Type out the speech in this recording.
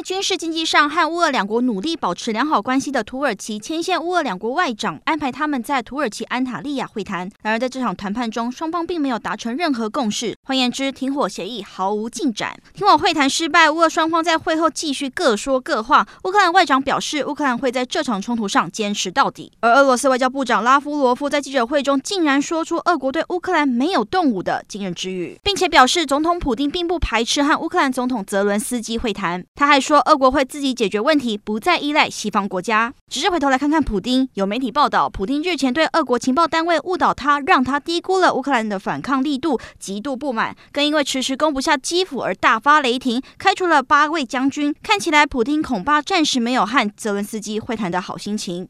在军事经济上和乌俄两国努力保持良好关系的土耳其牵线乌俄两国外长，安排他们在土耳其安塔利亚会谈。然而，在这场谈判中，双方并没有达成任何共识。换言之，停火协议毫无进展。停火会谈失败，乌俄双方在会后继续各说各话。乌克兰外长表示，乌克兰会在这场冲突上坚持到底。而俄罗斯外交部长拉夫罗夫在记者会中竟然说出俄国对乌克兰没有动武的惊人之语，并且表示，总统普丁并不排斥和乌克兰总统泽伦斯基会谈。他还说，俄国会自己解决问题，不再依赖西方国家。只是回头来看看普丁，有媒体报道，普丁日前对俄国情报单位误导他，让他低估了乌克兰的反抗力度，极度不满，更因为迟迟攻不下基辅而大发雷霆，开除了八位将军。看起来，普丁恐怕暂时没有和泽伦斯基会谈的好心情。